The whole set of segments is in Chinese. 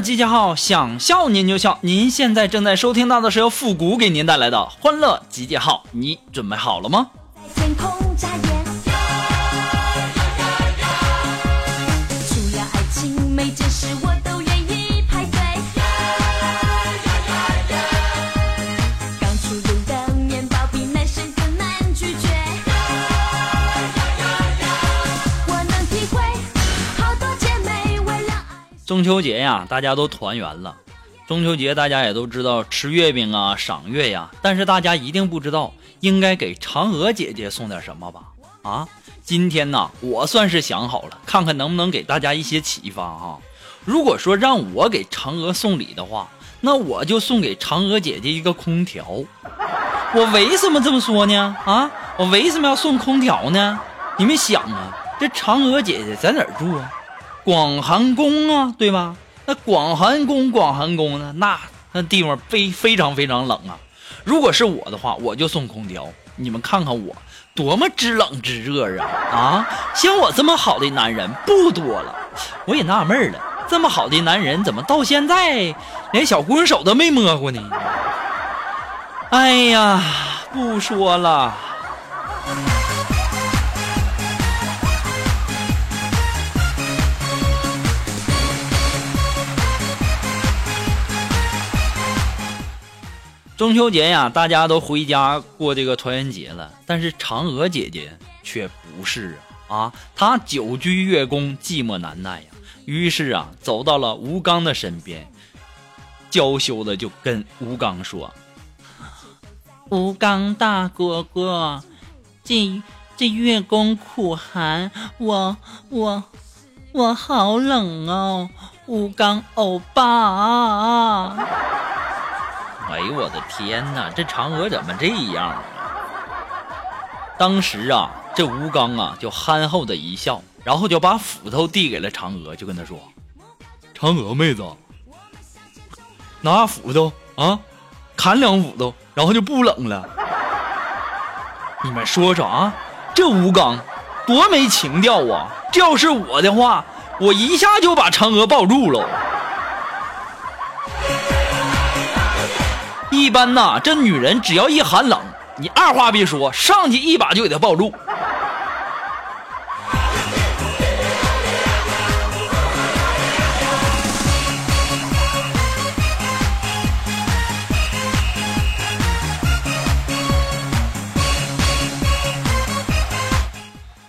集结号，想笑您就笑。您现在正在收听到的是由复古给您带来的欢乐集结号，你准备好了吗？在天空中秋节呀，大家都团圆了。中秋节大家也都知道吃月饼啊、赏月呀，但是大家一定不知道应该给嫦娥姐姐送点什么吧？啊，今天呢，我算是想好了，看看能不能给大家一些启发哈。如果说让我给嫦娥送礼的话，那我就送给嫦娥姐姐一个空调。我为什么这么说呢？啊，我为什么要送空调呢？你们想啊，这嫦娥姐姐在哪儿住啊？广寒宫啊，对吧？那广寒宫，广寒宫呢？那那地方非非常非常冷啊。如果是我的话，我就送空调。你们看看我多么知冷知热啊！啊，像我这么好的男人不多了。我也纳闷了，这么好的男人怎么到现在连小姑娘手都没摸过呢？哎呀，不说了。中秋节呀，大家都回家过这个团圆节了，但是嫦娥姐姐却不是啊啊！她久居月宫，寂寞难耐呀。于是啊，走到了吴刚的身边，娇羞的就跟吴刚说：“吴刚大哥哥，这这月宫苦寒，我我我好冷哦，吴刚欧巴。”哎呦我的天哪，这嫦娥怎么这样啊？当时啊，这吴刚啊就憨厚的一笑，然后就把斧头递给了嫦娥，就跟他说：“嫦娥妹子，拿斧头啊，砍两斧头，然后就不冷了。”你们说说啊，这吴刚多没情调啊！这要是我的话，我一下就把嫦娥抱住了。一般呐，这女人只要一寒冷，你二话别说，上去一把就给她抱住。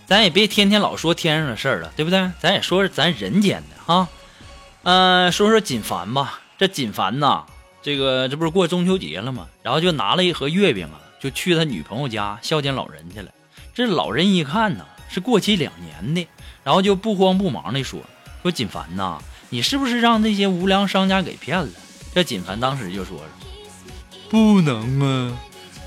咱也别天天老说天上的事儿了，对不对？咱也说说咱人间的哈。嗯、说说锦凡吧。这锦凡呐，这个这不是过中秋节了吗？然后就拿了一盒月饼啊，就去他女朋友家孝敬老人去了。这老人一看呢，是过期两年的，然后就不慌不忙的说：“说锦凡呐，你是不是让那些无良商家给骗了？”这锦凡当时就说：“不能啊，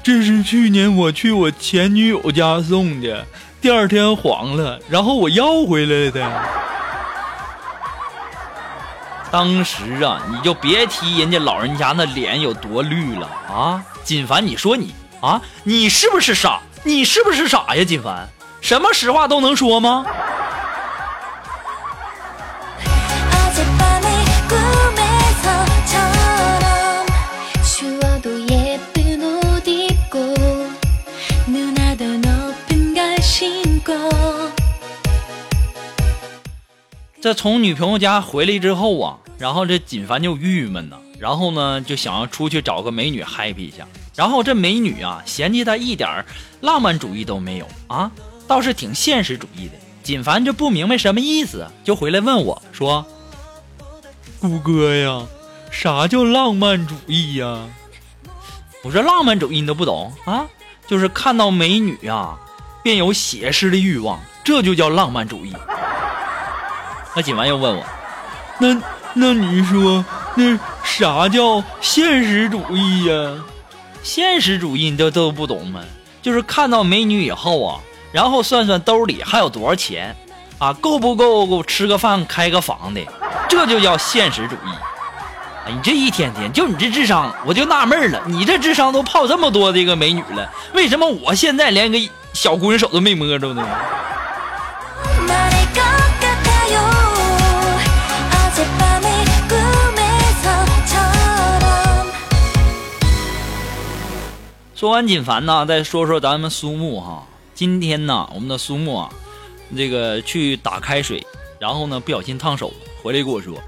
这是去年我去我前女友家送的，第二天黄了，然后我要回来的。”当时啊，你就别提人家老人家那脸有多绿了啊！锦凡，你说你啊，你是不是傻？你是不是傻呀，锦凡？什么实话都能说吗？这从女朋友家回来之后啊，然后这锦凡就郁闷呐，然后呢就想要出去找个美女 happy 一下，然后这美女啊嫌弃他一点儿浪漫主义都没有啊，倒是挺现实主义的。锦凡就不明白什么意思，就回来问我说：“谷哥呀，啥叫浪漫主义呀？”我说浪漫主义你都不懂啊？就是看到美女啊，便有写诗的欲望，这就叫浪漫主义。那锦完又问我，那那你说那啥叫现实主义呀？现实主义你都都不懂吗？就是看到美女以后啊，然后算算兜里还有多少钱，啊，够不够吃个饭开个房的，这就叫现实主义。哎，你这一天天就你这智商，我就纳闷了，你这智商都泡这么多这个美女了，为什么我现在连个小姑娘手都没摸着呢？说完锦凡呢，再说说咱们苏木哈。今天呢，我们的苏木啊，这个去打开水，然后呢不小心烫手，回来跟我说，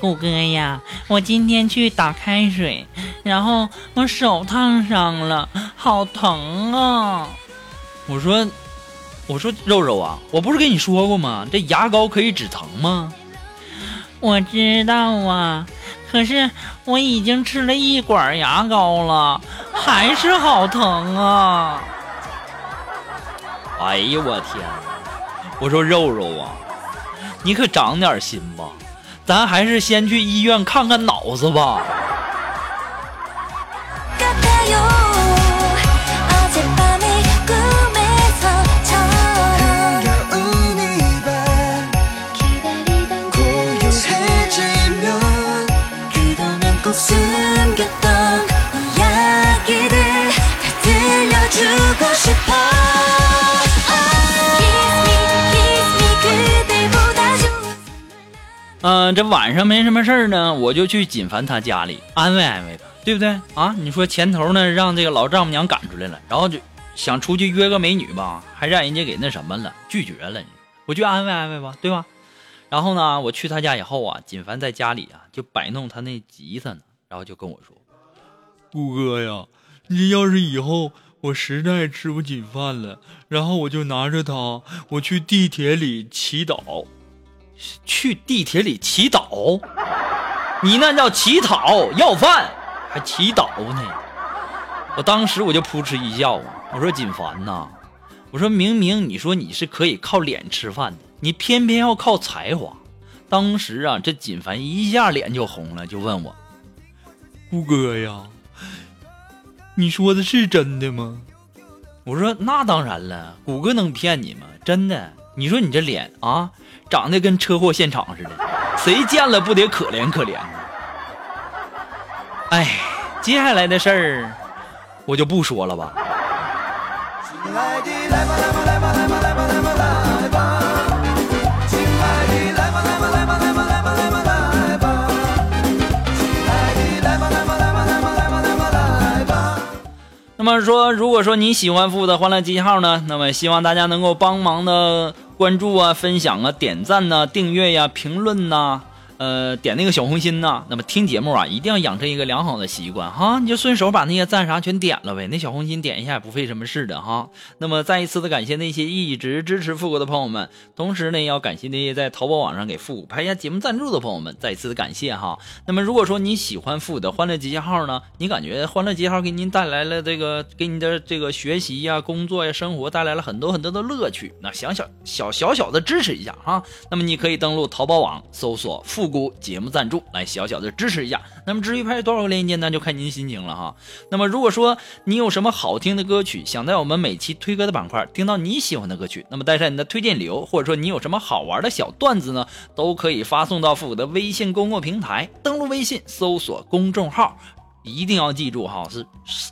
谷哥呀，我今天去打开水，然后我手烫伤了，好疼啊！我说，我说肉肉啊，我不是跟你说过吗？这牙膏可以止疼吗？我知道啊，可是我已经吃了一管牙膏了，还是好疼啊！哎呦，我天！我说肉肉啊，你可长点心吧，咱还是先去医院看看脑子吧。嗯、这晚上没什么事儿呢，我就去锦凡他家里安慰安慰他，对不对啊？你说前头呢让这个老丈母娘赶出来了，然后就想出去约个美女吧，还让人家给那什么了，拒绝了。我去安慰安慰吧，对吧？然后呢，我去他家以后啊，锦凡在家里啊就摆弄他那吉他呢，然后就跟我说：“顾哥呀，你要是以后我实在吃不起饭了，然后我就拿着它，我去地铁里祈祷。”去地铁里祈祷？你那叫乞讨要饭，还祈祷呢？我当时我就扑哧一笑！我说锦凡呐，我说明明你说你是可以靠脸吃饭的，你偏偏要靠才华。当时啊，这锦凡一下脸就红了，就问我：“顾哥呀，你说的是真的吗？”我说：“那当然了，谷歌能骗你吗？真的。你说你这脸啊，长得跟车祸现场似的，谁见了不得可怜可怜呢？哎，接下来的事儿我就不说了吧。亲爱的，来吧来吧来吧来吧来吧来吧来吧，亲爱的，来吧来吧来吧来吧来吧来吧来吧，亲爱的，来吧来吧来吧来吧来吧来吧来吧。那么说，如果说你喜欢复古的欢乐记号呢，那么希望大家能够帮忙的关注啊、分享啊、点赞呐、订阅呀、评论呐、呃，点那个小红心呐。那么听节目啊，一定要养成一个良好的习惯哈，你就顺手把那些赞啥全点了呗，那小红心点一下也不费什么事的哈。那么再一次的感谢那些一直支持复古的朋友们，同时呢，也要感谢那些在淘宝网上给复古拍下节目赞助的朋友们，再一次的感谢哈。那么如果说你喜欢复古的欢乐集结号呢，你感觉欢乐集结号给您带来了这个给你的这个学习呀、工作呀、生活带来了很多很多的乐趣，那想小小小小的支持一下哈。那么你可以登录淘宝网搜索“复古节目赞助”来小小的支持一下。那么至于拍多少个链接那，就看您心情了哈。那么如果说你有什么好听的歌曲，想在我们每期推歌的板块听到你喜欢的歌曲，那么带上你的推荐理由，或者说你有什么好玩的小段子呢，都可以发送到复古的微信公共平台，登录微信搜索公众号。一定要记住哈，是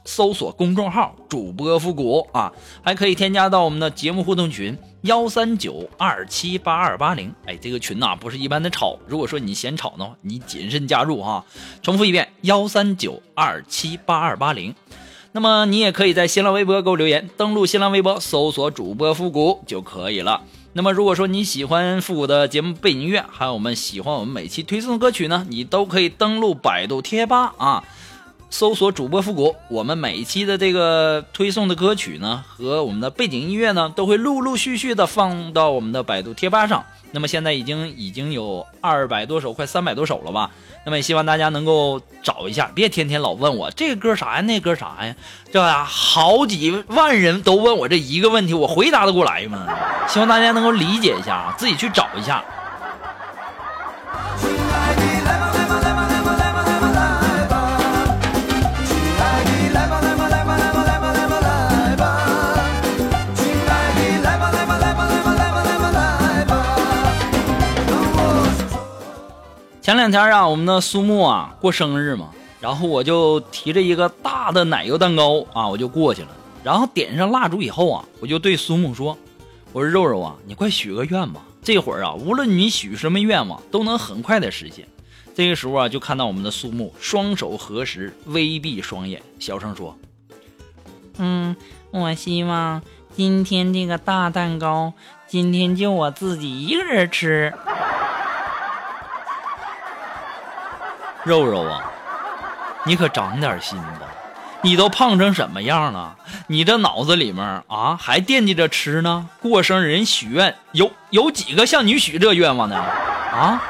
搜索公众号“主播复古”啊，还可以添加到我们的节目互动群幺三九二七八二八零。哎，这个群呐、不是一般的吵，如果说你嫌吵呢，你谨慎加入哈。重复一遍幺三九二七八二八零。那么你也可以在新浪微博给我留言，登录新浪微博搜索主播复古就可以了。那么如果说你喜欢复古的节目背景音乐，还有我们喜欢我们每期推送的歌曲呢，你都可以登录百度贴吧啊。搜索主播复古，我们每一期的这个推送的歌曲呢，和我们的背景音乐呢，都会陆陆续续的放到我们的百度贴吧上。那么现在已经已经有二百多首，快三百多首了吧？那么也希望大家能够找一下，别天天老问我这个歌啥呀，那歌啥呀，这呀好几万人都问我这一个问题，我回答得过来吗？希望大家能够理解一下啊，自己去找一下。前两天啊，我们的苏木啊过生日嘛，然后我就提着一个大的奶油蛋糕啊，我就过去了。然后点上蜡烛以后啊，我就对苏木说：“我说肉肉啊，你快许个愿吧。这会儿啊，无论你许什么愿望，都能很快的实现。”这个时候啊，就看到我们的苏木双手合十，微闭双眼，小声说嗯，我希望今天这个大蛋糕，今天就我自己一个人吃。：“肉肉啊，你可长点心吧。”你都胖成什么样了？你这脑子里面啊，还惦记着吃呢？过生日人许愿，有有几个像你许这愿望的啊？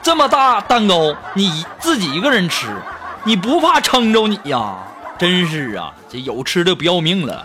这么大蛋糕，你自己一个人吃，你不怕撑着你呀？真是啊，这有吃的不要命了。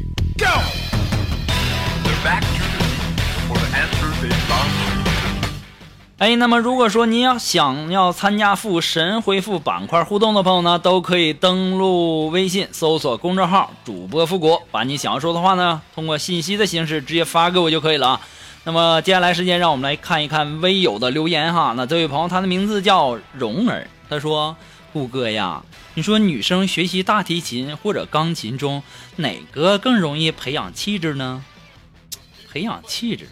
哎，那么如果说您要想要参加复神回复板块互动的朋友呢，都可以登录微信搜索公众号“主播复古”，把你想要说的话呢，通过信息的形式直接发给我就可以了啊。那么接下来时间，让我们来看一看微友的留言哈。那这位朋友，他的名字叫蓉儿，他说：“顾哥呀，你说女生学习大提琴或者钢琴中，哪个更容易培养气质呢？培养气质，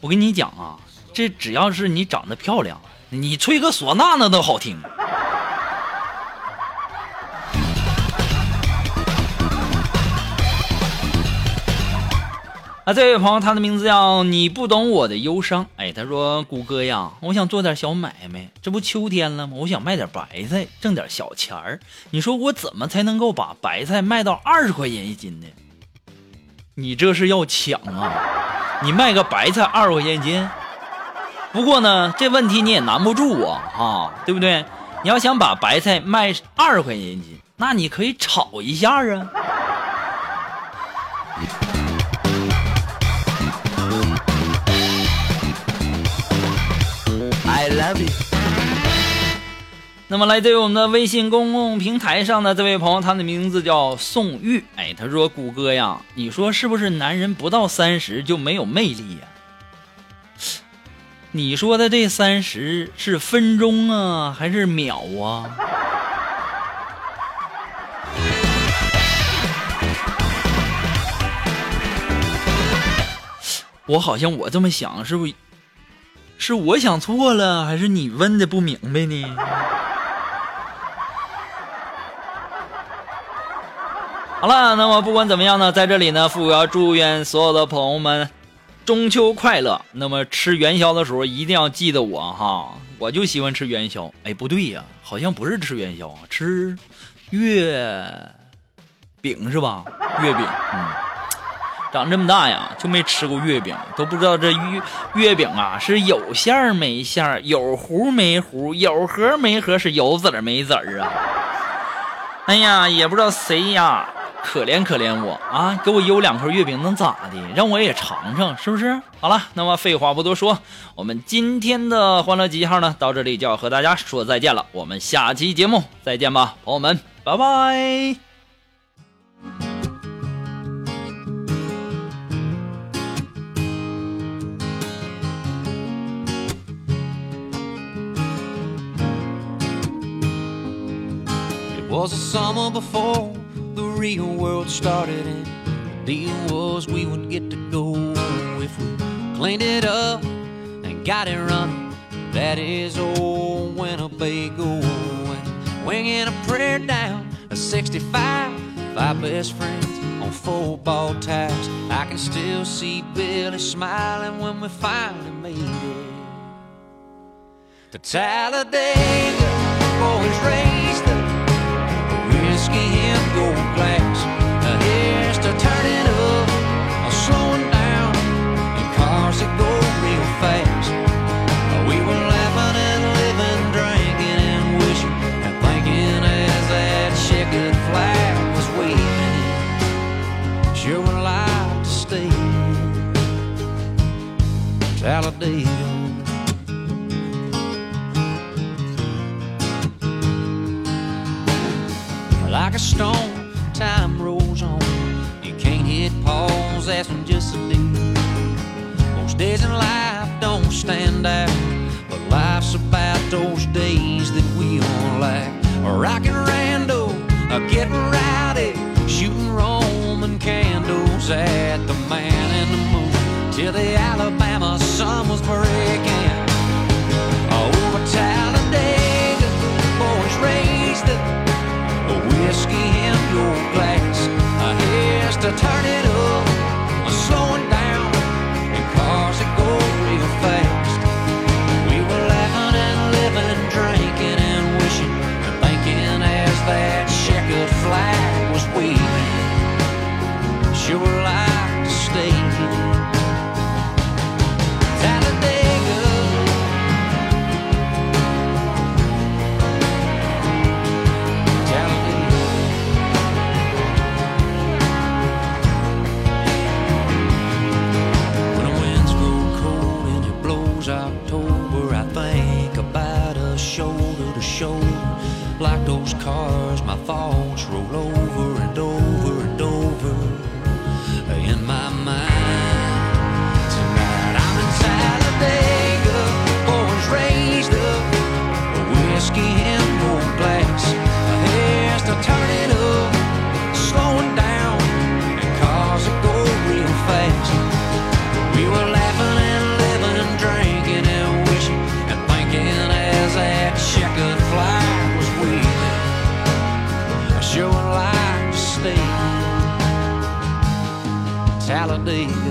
我跟你讲啊，这只要是你长得漂亮，你吹个唢呐那都好听。啊，这位朋友，他的名字叫你不懂我的忧伤。哎，他说：“谷歌呀，我想做点小买卖，这不秋天了吗？我想卖点白菜，挣点小钱儿。你说我怎么才能够把白菜卖到二十块钱一斤呢？你这是要抢啊！你卖个白菜二十块钱一斤？不过呢，这问题你也难不住我啊，对不对？你要想把白菜卖二十块钱一斤，那你可以炒一下啊。” I love you。那么来自于我们的微信公共平台上的这位朋友，他的名字叫宋玉。哎，他说：“谷歌呀，你说是不是男人不到三十就没有魅力呀？你说的这三十是分钟啊，还是秒啊？”我好像我这么想，是不是？是我想错了，还是你问的不明白呢？好了，那么不管怎么样呢，在这里呢，富要祝愿所有的朋友们中秋快乐。那么吃元宵的时候一定要记得我哈，我就喜欢吃元宵。哎，不对呀，好像不是吃元宵啊，吃月饼是吧？月饼，嗯。长这么大呀，就没吃过月饼，都不知道这月月饼啊是有馅儿没馅儿，有糊没糊，有核没核，是有籽儿没籽儿啊！哎呀，也不知道谁呀，可怜可怜我啊，给我邮两块月饼能咋的？让我也尝尝，是不是？好了，那么废话不多说，我们今天的欢乐集号呢，到这里就要和大家说再见了，我们下期节目再见吧，朋友们，拜拜。It was a summer before the real world started, and the deal was we would get to go if we cleaned it up and got it running. that is old Winnebago. And winging a prayer down a 65, five best friends on football ties. I can still see Billy smiling when we finally made it to Talladega. Boys raised glass. Life's about those days that we all like. Rockin' rando, getting rowdy, shooting Roman candles at the man in the moon till the Alabama sun was breaking. day